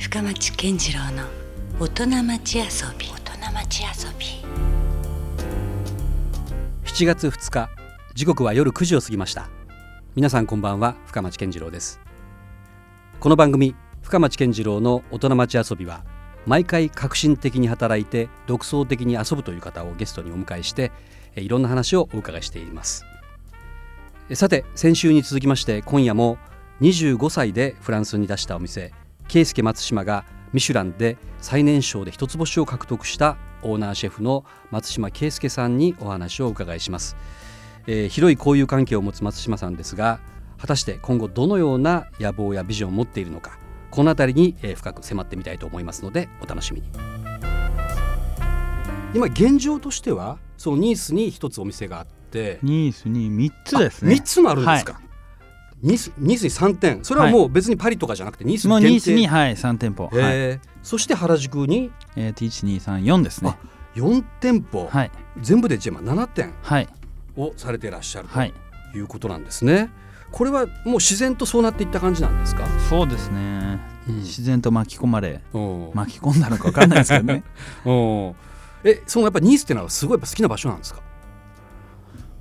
深町健次郎の大人町遊び。大人町遊び。7月2日時刻は夜9時を過ぎました。皆さんこんばんは深町健次郎です。この番組深町健次郎の大人町遊びは毎回革新的に働いて独創的に遊ぶという方をゲストにお迎えしていろんな話をお伺いしています。さて先週に続きまして今夜も25歳でフランスに出したお店圭介松島がミシュランで最年少で一つ星を獲得したオーナーシェフの松島圭介さんにお話をお伺いします、えー、広い交友関係を持つ松島さんですが果たして今後どのような野望やビジョンを持っているのかこの辺りに、えー、深く迫ってみたいと思いますのでお楽しみに。今現状としてはそのニースに一つお店があって。ニースに3つですね。3つもあるんですか、はいニースニースに3店。それはもう別にパリとかじゃなくてニースに限定、ニースに、はい、3店舗、はい、そして原宿に、えー、T1234 ですね。4店舗、はい、全部でじゃあ7店をされていらっしゃるとい。うことなんですね、これはもう自然とそうなっていった感じなんですか？そうですね、うん、自然と巻き込まれ巻き込んだのか分かんないですけどね。えそのやっぱニースっていうのはすごいやっぱ好きな場所なんですか？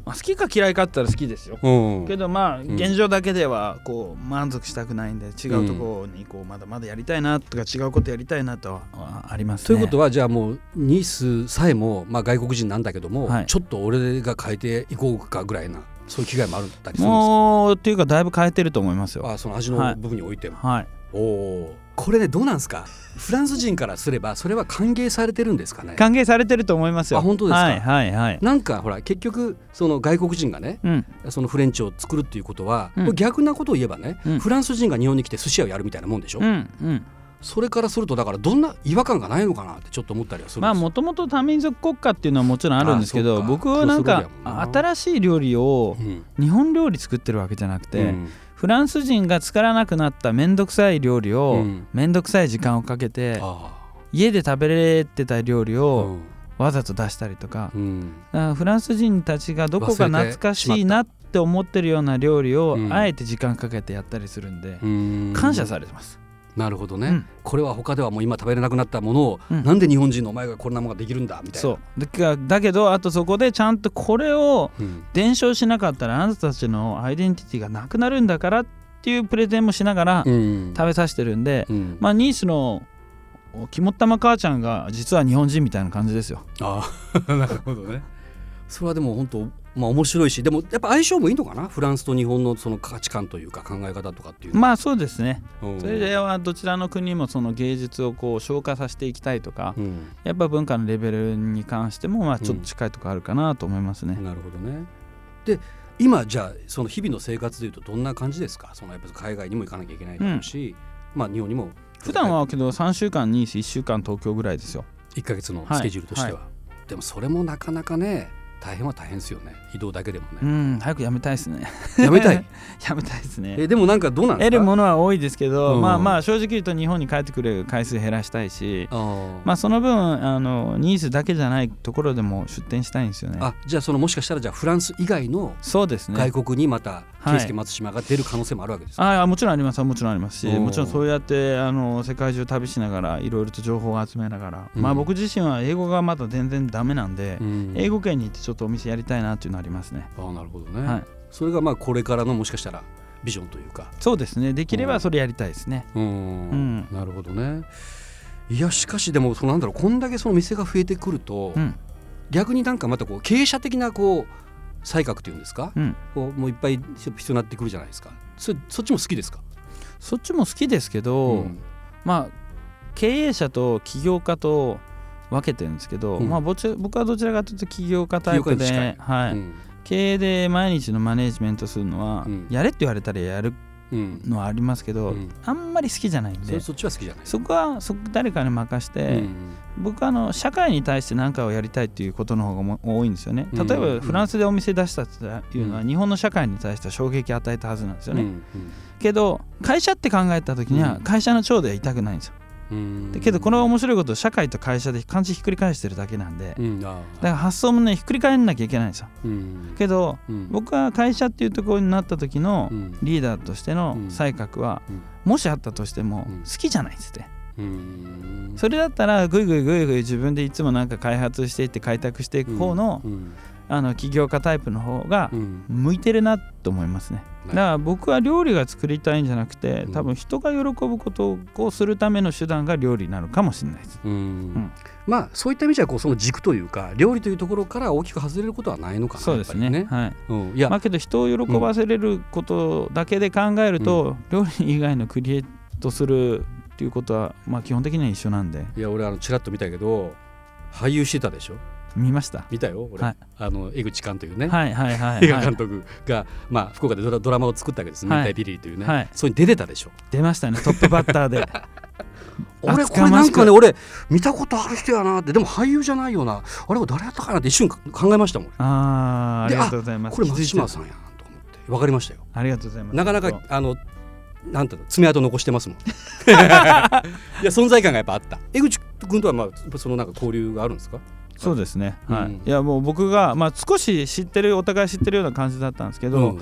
まあ、好きか嫌いかったら好きですよ、うん、けどまあ現状だけではこう満足したくないんで違うところにこうまだまだやりたいなとか違うことやりたいなとはあります、ね、ということはじゃあもうニースさえもまあ外国人なんだけども、はい、ちょっと俺が変えていこうかぐらいなそういう気概もあるったりするんですか？もうっていうかだいぶ変えてると思いますよ。あその味の部分においても、はい、はい、おおこれねどうなんですか？フランス人からすればそれは歓迎されてるんですかね？歓迎されてると思いますよ。あ本当ですか、はいはいはい、なんかほら結局その外国人がね、うん、そのフレンチを作るっていうことは、うん、逆なことを言えばね、うん、フランス人が日本に来て寿司屋をやるみたいなもんでしょ、うんうん。それからするとだからどんな違和感がないのかなってちょっと思ったりはするまあもともと多民族国家っていうのはもちろんあるんですけど僕はなんか新しい料理を日本料理作ってるわけじゃなくて、うんフランス人が作らなくなった面倒くさい料理を面倒くさい時間をかけて家で食べれてた料理をわざと出したりとか,、かフランス人たちがどこか懐かしいなって思ってるような料理をあえて時間かけてやったりするんで感謝されてます。なるほどね、うん、これは他ではもう今食べれなくなったものを、うん、なんで日本人のお前がこんなものができるんだみたいな。そう。だけどあとそこでちゃんとこれを伝承しなかったらあなたたちのアイデンティティがなくなるんだからっていうプレゼンもしながら食べさせてるんで、うん、まあニースの肝っ玉母ちゃんが実は日本人みたいな感じですよ。ああ なるほどね。それはでも本当まあ面白いしでもやっぱ相性もいいのかな？フランスと日本のその価値観というか考え方とかっていうまあそうですね、うん、それではどちらの国もその芸術をこう消化させていきたいとか、うん、やっぱ文化のレベルに関してもまあちょっと近いところあるかなと思いますね、うん、なるほどね。で今じゃあその日々の生活でいうとどんな感じですか？そのやっぱ海外にも行かなきゃいけないだろうし、まあ日本にも。普段はけど3週間に1週間東京ぐらいですよ。1か月のスケジュールとしては、はいはい、でもそれもなかなかね大変は大変ですよね。移動だけでもね。うん早くやめたいですね。やめたい？やめたいですね。えでもなんかどうなんですか？得るものは多いですけど、うん、まあまあ正直言うと日本に帰ってくる回数減らしたいしまあその分あのニーズだけじゃないところでも出店したいんですよね。あじゃあそのもしかしたらじゃあフランス以外のそうですね。外国にまた圭介松島が出る可能性もあるわけですか、はい、あもちろんあります。もちろんありますしもちろんそうやってあの世界中旅しながらいろいろと情報を集めながら、うん、まあ僕自身は英語がまだ全然ダメなんで、うん、英語圏に行ってちょっとお店やりたいなっていうのありますね。あなるほどね、はい、それがまあこれからのもしかしたらビジョンというか。そうですね。できればそれやりたいですね。うん、なるほどね。いやしかしでもそのなんだろう。こんだけその店が増えてくると、うん、逆になんかまたこう経営者的なこう才覚っていうんですか、うん、こうもういっぱい必要になってくるじゃないですか。そそっちも好きですか？そっちも好きですけど、うん、まあ経営者と起業家と分けてるんですけど、うん、まあ、僕はどちらかというと起業家タイプで、はい、経営で毎日のマネジメントするのは、やれって言われたらやるのはありますけど、うん、あんまり好きじゃないんでそっちは好きじゃない。そこはそ誰かに任して、うん、僕はあの社会に対して何かをやりたいっていうことの方が多いんですよね。例えばフランスでお店出したっていうのは、日本の社会に対して衝撃を与えたはずなんですよね、けど会社って考えた時には会社の長ではいたくないんですよだけどこの面白いこと社会と会社で漢字ひっくり返してるだけなんで、うん、だから発想もねひっくり返んなきゃいけないんですよ、うん、けど、うん、僕は会社っていうところになった時のリーダーとしての才覚は、もしあったとしても好きじゃないんですって、それだったらぐいぐいぐいぐい自分でいつもなんか開発していって開拓していく方の,、あの起業家タイプの方が向いてるなと思いますね。だから僕は料理が作りたいんじゃなくて多分人が喜ぶことをするための手段が料理なのかもしれないです。うん、うん、まあそういった意味じゃこうその軸というか料理というところから大きく外れることはないのかなそうですね。ねはい。うん、いやまあけど人を喜ばせれることだけで考えると、うん、料理以外のクリエイトするっていうことはまあ基本的には一緒なんで。いや俺あのちらっと見たけど俳優してたでしょ？見ました。見たよ俺、はい、あの江口監というね、はいはいはい、映画監督が、まあ、福岡でドラドラマを作ったわけです「明太ピリリ」というね、はい、それに出てたでしょ。出ましたね。トップバッターで。俺これなんかね俺見たことある人やなって。でも俳優じゃないよな。あれ誰やったかなって一瞬考えましたもん。ああありがとうございます。これ松島さんやなと思って。分かりましたよ。ありがとうございます。なかなかあのなんていうの爪痕残してますもん。いや存在感がやっぱあった。江口君とはまあそのなんか交流があるんですか？そうですね、はい、いやもう僕が、まあ、少し知ってるお互い知ってるような感じだったんですけど、うん、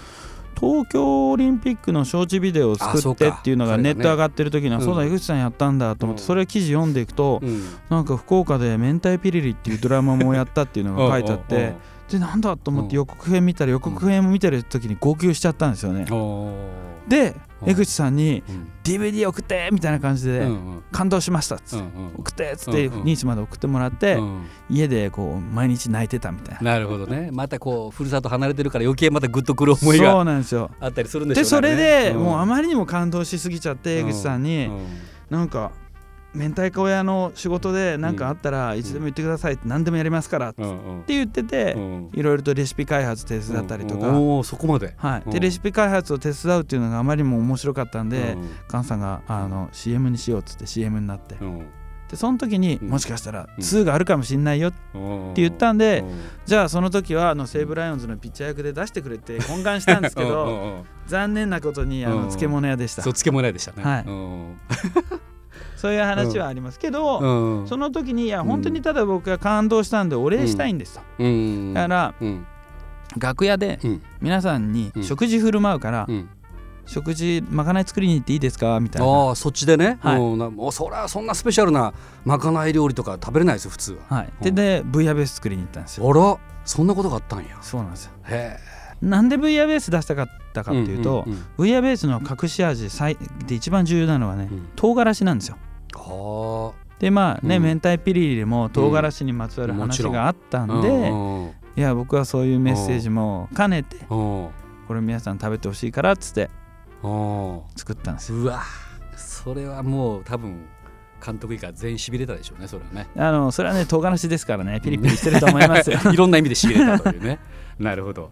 東京オリンピックの招致ビデオを作ってっていうのがネット上がってる時にはそう,、だ井口さんやったんだと思って、それ記事読んでいくと、なんか福岡で「明太ピリリ」っていうドラマもやったっていうのが書いてあってでなんだと思って予告編見たら予告編を見てる時に号泣しちゃったんですよね。で江口さんに DVD 送ってみたいな感じで感動しましたっつって送ってっつってニースまで送ってもらって家でこう毎日泣いてたみたいな。なるほどね。またこうふるさと離れてるから余計またグッとくる思いがそうなんですよ。あったりするんでしょうね。でそれでもうあまりにも感動しすぎちゃって江口さんになんか明太子屋の仕事で何かあったらいつでも言ってくださいって何でもやりますからって言ってていろいろとレシピ開発手伝ったりとか。そこまで。はい。でレシピ開発を手伝うっていうのがあまりにも面白かったんで菅さんがあの CM にしようっつって CM になって。でその時にもしかしたら2があるかもしんないよって言ったんでじゃあその時はあの西武ライオンズのピッチャー役で出してくれて懇願したんですけど 残念なことにあの漬物屋でした。そう漬物屋でしたね。はいそういう話はありますけど、うん、その時にいや本当にただ僕が感動したんでお礼したいんですと、うん、だから、うん、楽屋で皆さんに食事振る舞うから、食事まかない作りに行っていいですか？みたいな。あそっちでね、はい、もうそりゃそんなスペシャルなまかない料理とか食べれないですよ普通は、はい、ででブイヤベース作りに行ったんですよ。あらそんなことがあったんや。そうなんですよ。へえ。なんでブイヤベース出したかったかっていうと、うんうんうん、ブイヤベースの隠し味で一番重要なのはね、うん、唐辛子なんですよでまあね、うん、明太ピリリも唐辛子にまつわる話があったんで、いや僕はそういうメッセージも兼ねてこれ皆さん食べてほしいからっつって作ったんですよ。うわそれはもう多分監督以下全員しびれたでしょうねそれはね。あのそれはね唐辛子ですからねピリピリしてると思いますよ。いろんな意味でしびれたというね。なるほど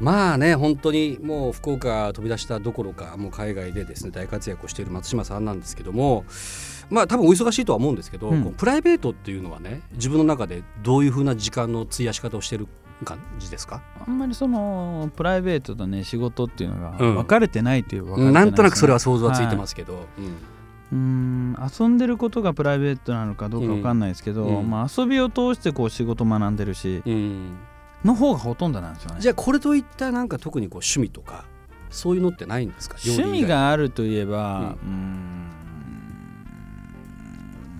まあね本当にもう福岡飛び出したどころかもう海外でですね大活躍をしている松島さんなんですけどもまあ多分お忙しいとは思うんですけど、うん、プライベートっていうのはね自分の中でどういうふうな時間の費やし方をしてる感じですか？あんまりそのプライベートとね仕事っていうのが分かれてないという、うん、なんとなくそれは想像はついてますけど、はい、うん、遊んでることがプライベートなのかどうか分かんないですけど、うん、まあ、遊びを通してこう仕事学んでるし、うん、の方がほとんどなんですよね。じゃあこれといったなんか特にこう趣味とかそういうのってないんですか？趣味があるといえばうん。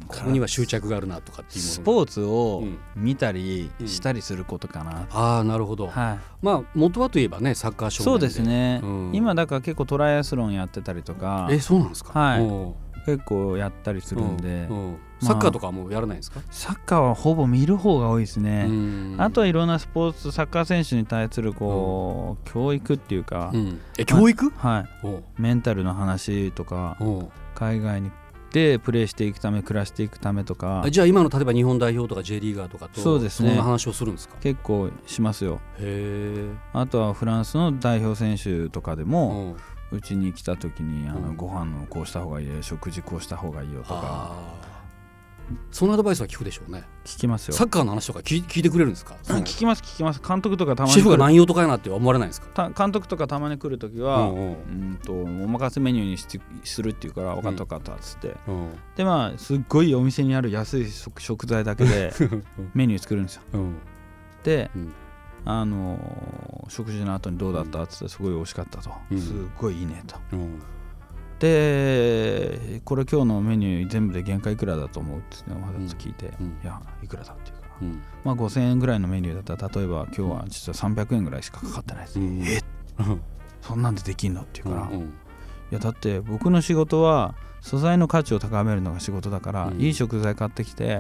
ここには執着があるなとかっていうスポーツを見たりしたりすることかな、うんうん、ああなるほど、はい、まあ元はといえばねサッカー少年そうですね、うん、今だから結構トライアスロンやってたりとか。えそうなんですか？はい。結構やったりするんで、サッカーとかもやらないですか、サッカーはほぼ見る方が多いですね。あとはいろんなスポーツサッカー選手に対するこう、教育っていうか、え教育？はい。メンタルの話とか海外にでプレーしていくため暮らしていくためとか。じゃあ今の例えば日本代表とか J リーガーとかとそうですね。そんな話をするんですか？結構しますよ。へえあとはフランスの代表選手とかでもう。ちに来た時にあのご飯のこうした方がいいよ食事こうした方がいいよとかそのアドバイスは聞くでしょうね。聞きますよ。サッカーの話とか聞聞いてくれるんですか？聞きます聞きます。監督とかたまにシェフが何用とかやなって思われないですか？監督とかたまに来る時は、うん、うん、とお任せメニューにしするっていうから分かった分かったっつって、うん、でまあすっごいお店にある安い食材だけで メニュー作るんですよ、うん、で、あのー、食事の後にどうだったっつってすごい美味しかったと、すっごいいいねと、でこれ今日のメニュー全部で原価いくらだと思うってわざと聞いて、うん、いやいくらだって言うか。ら、うん、まあ5000円ぐらいのメニューだったら例えば今日は実は300円ぐらいしかかかってないです、うん、えそんなんでできんのって言うから、いやだって僕の仕事は素材の価値を高めるのが仕事だから、いい食材買ってきて、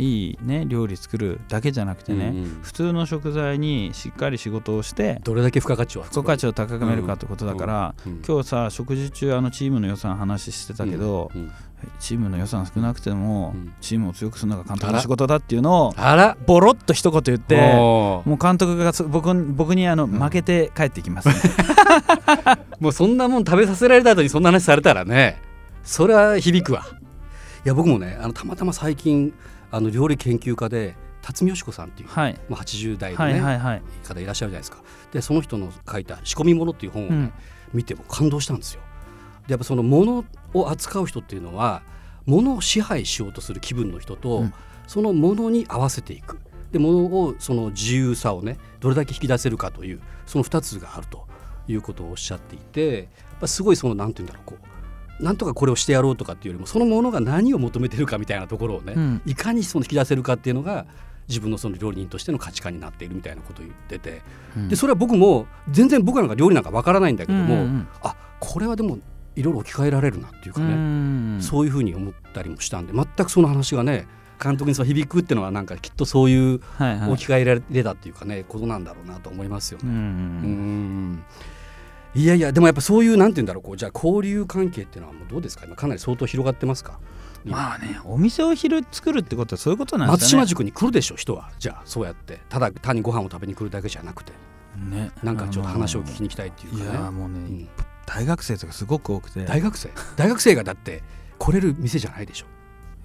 いいね料理作るだけじゃなくてね、うんうん、普通の食材にしっかり仕事をしてどれだけ付加価値を付加価値を高めるかってことだから、うんうん、今日さ食事中あのチームの予算話してたけど、うんうん、チームの予算少なくても、チームを強くするのが監督の仕事だっていうのをあら。ボロッと一言言ってもう監督が僕僕にあの負けて帰ってきます。ね、もうそんなもん食べさせられた後にそんな話されたらねそれは響くわ。いや僕もねあのたまたま最近あの料理研究家で辰巳よし子さんっていう、はい、まあ、80代のね、はいはいはい、方いらっしゃるじゃないですか。でその人の書いた「仕込み物」っていう本をね、うん、見ても感動したんですよ。でやっぱその物を扱う人っていうのは物を支配しようとする気分の人と、うん、その物に合わせていく。で物をその自由さをねどれだけ引き出せるかというその2つがあるということをおっしゃっていてすごいその何て言うんだろうこうなんとかこれをしてやろうとかっていうよりもそのものが何を求めてるかみたいなところをね、うん、いかにその引き出せるかっていうのが自分のその料理人としての価値観になっているみたいなことを言ってて、うん、でそれは僕も全然僕なんか料理なんかわからないんだけども、うんうん、あこれはでもいろいろ置き換えられるなっていうかね、うん、そういうふうに思ったりもしたんで全くその話がね監督にそう響くっていうのはなんかきっとそういう置き換えられたっていうかね、はいはい、ことなんだろうなと思いますよね。うんいやいやでもやっぱそういうなんて言うんだろうこうじゃあ交流関係っていうのはもうどうですか？今かなり相当広がってますか？まあねお店を昼作るってことはそういうことなんですね。松島塾に来るでしょ人は。じゃあそうやってただ単にご飯を食べに来るだけじゃなくて。ね。なんかちょっと話を聞きに来たいっていうかね。いやもうね、うん、大学生とかすごく多くて。大学生？大学生がだって来れる店じゃないでしょ。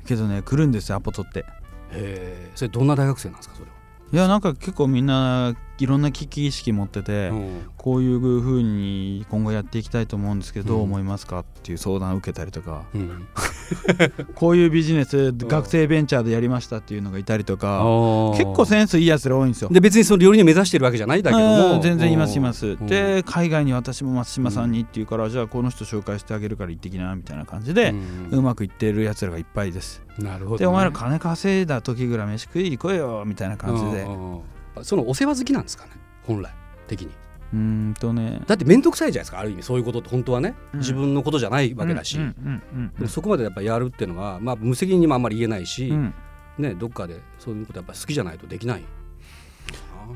けどね来るんですよアポ取って。へえそれどんな大学生なんですかそれは？いやなんか結構みんないろんな危機意識持ってて、うん、こういうふうに今後やっていきたいと思うんですけど、どう思いますかっていう相談を受けたりとか、うん、こういうビジネス学生ベンチャーでやりましたっていうのがいたりとか結構センスいいやつら多いんですよ。で別にその料理人目指してるわけじゃないだけども。全然いますいます。で海外に私も松島さんにっていうから、じゃあこの人紹介してあげるから行ってきなみたいな感じで、うまくいってるやつらがいっぱいです。なるほど、ね、でお前ら金稼いだ時ぐらい飯食いに来いよみたいな感じでそのお世話好きなんですかね本来的に。うんとね。だって面倒くさいじゃないですかある意味そういうことって本当はね、うん、自分のことじゃないわけだし。そこまでやっぱやるっていうのは、まあ、無責任にもあんまり言えないし、うん、ね、どっかでそういうことやっぱ好きじゃないとできない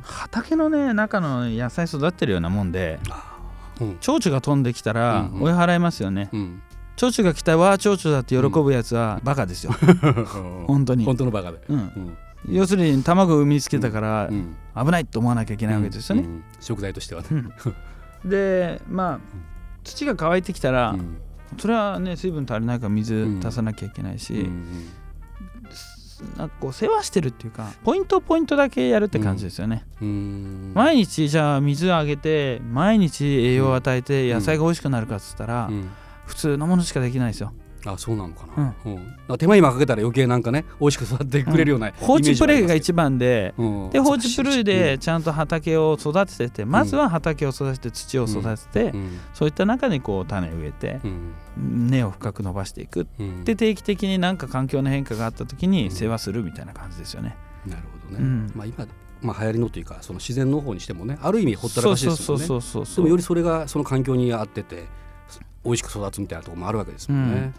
畑のね中の野菜育ってるようなもんで、うん、蝶々が飛んできたら追い払いますよね、うん。蝶々が来たわ蝶々だって喜ぶやつはバカですよ、本当に。本当のバカで、うん要するに卵を産みつけたから危ないと思わなきゃいけないわけですよね、食材としてはね、でまあ土が乾いてきたら、それはね水分足りないから水足さなきゃいけないし、なんかこう世話してるっていうかポイントポイントだけやるって感じですよね、毎日じゃあ水あげて毎日栄養を与えて野菜が美味しくなるかっつったら、普通のものしかできないですよあそうなのかな、うん。うん、手間暇かけたら余計なんかね美味しく育ってくれるような、うん、放置プレイが一番で、で放置プレイでちゃんと畑を育ててて、まずは畑を育てて土を育てて、そういった中にこう種植えて、根を深く伸ばしていく、で定期的になんか環境の変化があった時に世話するみたいな感じですよね。なるほどね、まあ今まあ、流行りのというかその自然農法にしてもねある意味ほったらかしですよね。でもよりそれがその環境に合ってて美味しく育つみたいなところもあるわけですもんね。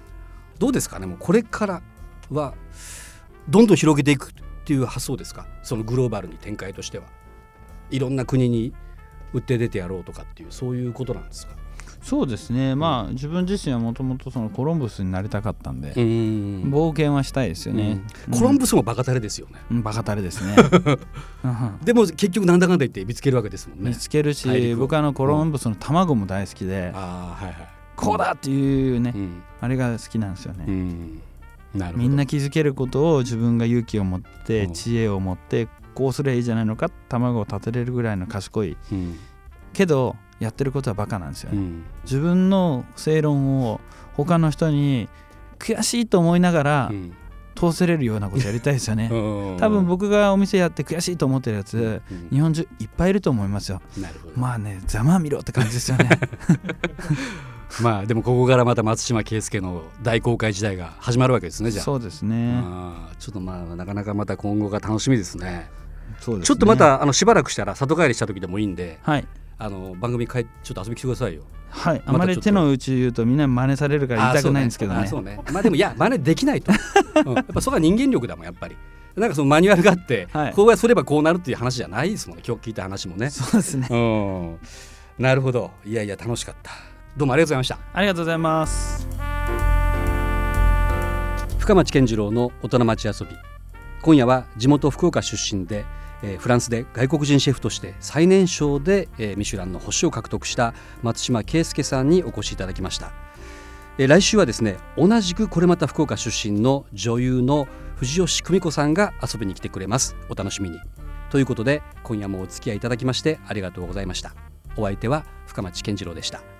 どうですかね。もうこれからはどんどん広げていくっていう発想ですか？そのグローバルに展開としては。いろんな国に売って出てやろうとかっていうそういうことなんですか？そうですね、まあ自分自身はもともとそのコロンブスになりたかったんで冒険はしたいですよね、うん、コロンブスもバカタレですよね、うん、バカタレですね。でも結局なんだかんだ言って見つけるわけですもんね。見つけるし僕あのコロンブスの卵も大好きで、あはいはいこうだっていうね、うん、あれが好きなんですよね、うん、みんな気づけることを自分が勇気を持って知恵を持ってこうすればいいじゃないのか卵を立てれるぐらいの賢い、うん、けどやってることはバカなんですよね、自分の正論を他の人に悔しいと思いながら、通せれるようなことやりたいですよね。多分僕がお店やって悔しいと思ってるやつ、うん、日本中いっぱいいると思いますよ。まあねざまあ見ろって感じですよね まあでもここからまた松島圭介の大公開時代が始まるわけですねじゃあそうですねちょっとまあなかなかまた今後が楽しみですねそうです、ね、ちょっとまたあのしばらくしたら里帰りした時でもいいんで、はい、あの番組かいちょっと遊び来てくださいよはい、あまり手の内言うとみんな真似されるから言いたくないんですけどね。そうね。ねまあでもいや真似できないと、うん、やっぱそこは人間力だもんやっぱり。なんかそのマニュアルがあって、はい、こうやすればこうなるっていう話じゃないですもんね今日聞いた話もね。そうですね。うん。なるほど。いやいや楽しかった。どうもありがとうございました。ありがとうございます。深町健次郎の大人町遊び。今夜は地元福岡出身でえー、フランスで外国人シェフとして最年少で、えー、ミシュランの星を獲得した松島圭介さんにお越しいただきました、えー、来週はですね同じくこれまた福岡出身の女優の藤吉久美子さんが遊びに来てくれますお楽しみにということで今夜もお付き合いいただきましてありがとうございましたお相手は深町健次郎でした